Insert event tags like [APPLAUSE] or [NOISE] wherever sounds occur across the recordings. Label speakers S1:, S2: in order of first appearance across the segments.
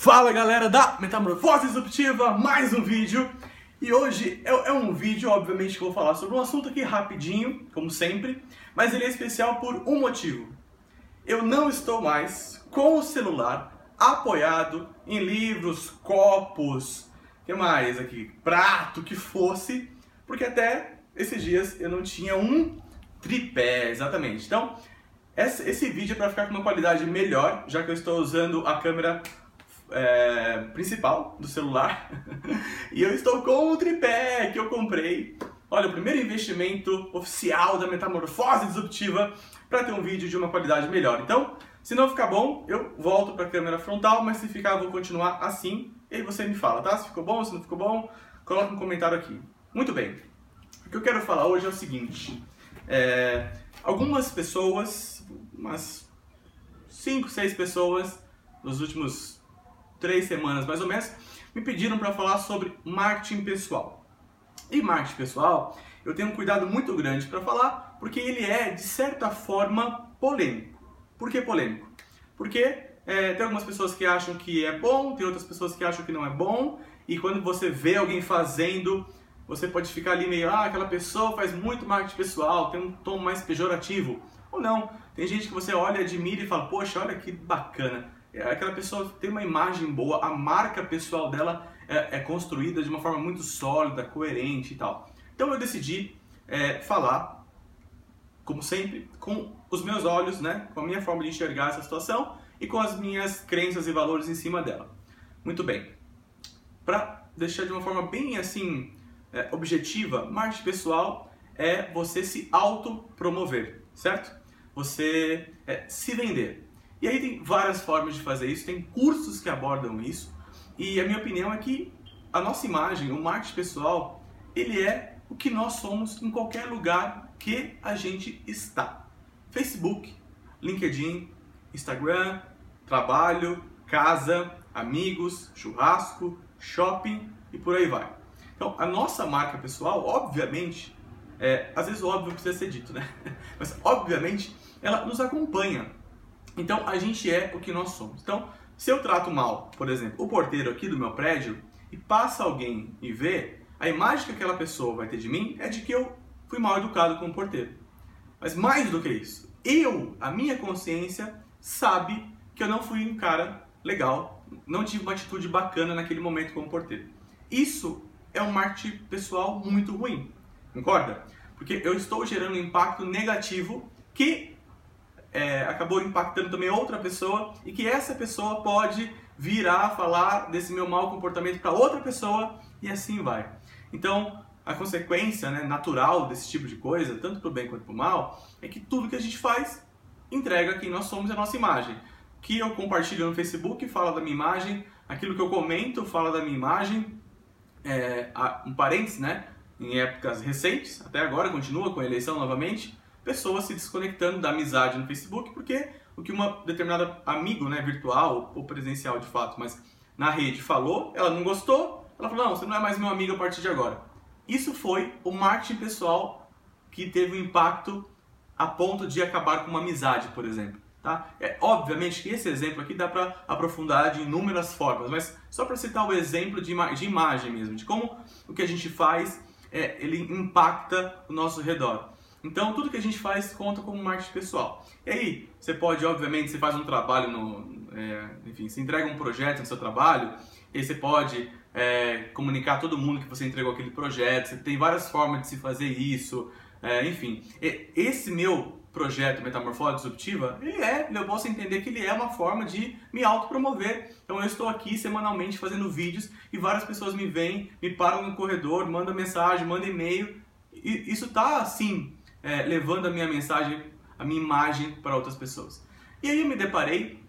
S1: Fala galera da Metamorfose Disruptiva, mais um vídeo. E hoje é, é, um vídeo, obviamente, que eu vou falar sobre um assunto aqui rapidinho, como sempre, mas ele é especial por um motivo. Eu não estou mais com o celular apoiado em livros, copos, que mais aqui, prato, que fosse, porque até esses dias eu não tinha um tripé, exatamente. Então, esse, vídeo é para ficar com uma qualidade melhor, já que eu estou usando a câmera é, principal do celular [LAUGHS] e eu estou com o tripé que eu comprei. Olha, o primeiro investimento oficial da metamorfose disruptiva para ter um vídeo de uma qualidade melhor. Então, se não ficar bom, eu volto para a câmera frontal, mas se ficar, vou continuar assim. E aí você me fala, tá? Se ficou bom, se não ficou bom, coloca um comentário aqui. Muito bem. O que eu quero falar hoje é o seguinte. É, algumas pessoas, umas 5, 6 pessoas, nos últimos três semanas mais ou menos, me pediram para falar sobre marketing pessoal. E marketing pessoal, eu tenho um cuidado muito grande para falar, porque ele é, de certa forma, polêmico. Por que polêmico? Porque é, tem algumas pessoas que acham que é bom, tem outras pessoas que acham que não é bom, e quando você vê alguém fazendo, você pode ficar ali meio, ah, aquela pessoa faz muito marketing pessoal, tem um tom mais pejorativo. Ou não, tem gente que você olha, admira e fala, poxa, olha que bacana aquela pessoa tem uma imagem boa, a marca pessoal dela é, é construída de uma forma muito sólida, coerente e tal. Então eu decidi é, falar, como sempre, com os meus olhos, né, com a minha forma de enxergar essa situação e com as minhas crenças e valores em cima dela. Muito bem. Para deixar de uma forma bem assim é, objetiva, marketing pessoal é você se autopromover, certo? Você é, se vender. E aí tem várias formas de fazer isso, tem cursos que abordam isso. E a minha opinião é que a nossa imagem, o marketing pessoal, ele é o que nós somos em qualquer lugar que a gente está. Facebook, LinkedIn, Instagram, trabalho, casa, amigos, churrasco, shopping e por aí vai. Então, a nossa marca pessoal, obviamente, é, às vezes o óbvio precisa ser dito, né? [LAUGHS] Mas, obviamente, ela nos acompanha então a gente é o que nós somos. Então, se eu trato mal, por exemplo, o porteiro aqui do meu prédio e passa alguém e vê, a imagem que aquela pessoa vai ter de mim é de que eu fui mal educado com o porteiro. Mas mais do que isso, eu, a minha consciência, sabe que eu não fui um cara legal, não tive uma atitude bacana naquele momento como porteiro. Isso é um marketing pessoal muito ruim, concorda? Porque eu estou gerando um impacto negativo que é, acabou impactando também outra pessoa e que essa pessoa pode virar falar desse meu mau comportamento para outra pessoa e assim vai. Então, a consequência né, natural desse tipo de coisa, tanto para o bem quanto para o mal, é que tudo que a gente faz entrega quem nós somos e a nossa imagem. Que eu compartilho no Facebook fala da minha imagem, aquilo que eu comento fala da minha imagem. É, um parênteses, né? Em épocas recentes, até agora continua com a eleição novamente, pessoas se desconectando da amizade no Facebook, porque o que uma determinada amigo, né, virtual ou presencial de fato, mas na rede falou, ela não gostou, ela falou: "Não, você não é mais meu amigo a partir de agora". Isso foi o marketing pessoal que teve um impacto a ponto de acabar com uma amizade, por exemplo. Tá? É, obviamente que esse exemplo aqui dá para aprofundar de inúmeras formas, mas só para citar o exemplo de, ima de, imagem mesmo, de como o que a gente faz é, ele impacta o nosso redor. Então, tudo que a gente faz conta como marketing pessoal. E aí, você pode, obviamente, você faz um trabalho, no, é, enfim, você entrega um projeto no seu trabalho, e você pode é, comunicar a todo mundo que você entregou aquele projeto, você tem várias formas de se fazer isso, é, enfim. Esse meu projeto Metamorfose Disruptiva, ele é, eu posso entender que ele é uma forma de me autopromover. Então eu estou aqui semanalmente fazendo vídeos e várias pessoas me vêm, me param no corredor, mandam mensagem, mandam e-mail. Isso está, sim, é, levando a minha mensagem, a minha imagem para outras pessoas. E aí eu me deparei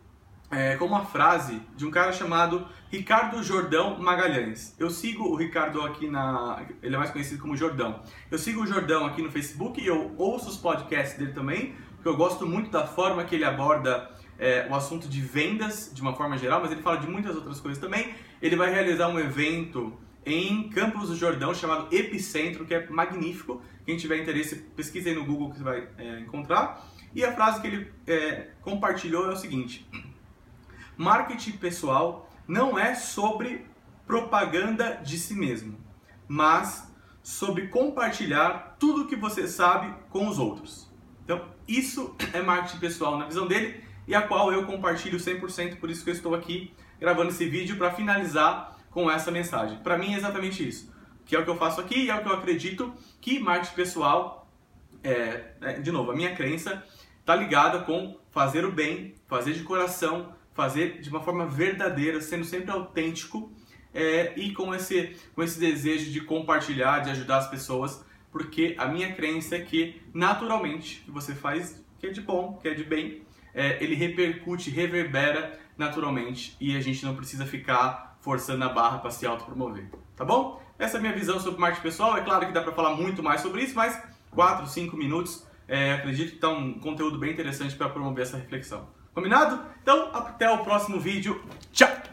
S1: é, com uma frase de um cara chamado Ricardo Jordão Magalhães. Eu sigo o Ricardo aqui na. Ele é mais conhecido como Jordão. Eu sigo o Jordão aqui no Facebook e eu ouço os podcasts dele também, porque eu gosto muito da forma que ele aborda é, o assunto de vendas de uma forma geral, mas ele fala de muitas outras coisas também. Ele vai realizar um evento em Campos do Jordão chamado Epicentro, que é magnífico. Quem tiver interesse, pesquise aí no Google que você vai é, encontrar. E a frase que ele é, compartilhou é o seguinte: Marketing pessoal não é sobre propaganda de si mesmo, mas sobre compartilhar tudo o que você sabe com os outros. Então, isso é marketing pessoal na visão dele e a qual eu compartilho 100%, por isso que eu estou aqui gravando esse vídeo para finalizar com essa mensagem. Para mim é exatamente isso, que é o que eu faço aqui e é o que eu acredito que marketing pessoal é, é de novo, a minha crença está ligada com fazer o bem, fazer de coração, fazer de uma forma verdadeira, sendo sempre autêntico é, e com esse, com esse desejo de compartilhar, de ajudar as pessoas, porque a minha crença é que naturalmente que você faz que é de bom, que é de bem, é, ele repercute, reverbera naturalmente e a gente não precisa ficar forçando a barra para se autopromover, tá bom? Essa é a minha visão sobre marketing pessoal. É claro que dá para falar muito mais sobre isso, mas 4, 5 minutos é, acredito que está um conteúdo bem interessante para promover essa reflexão. Combinado? Então, até o próximo vídeo. Tchau!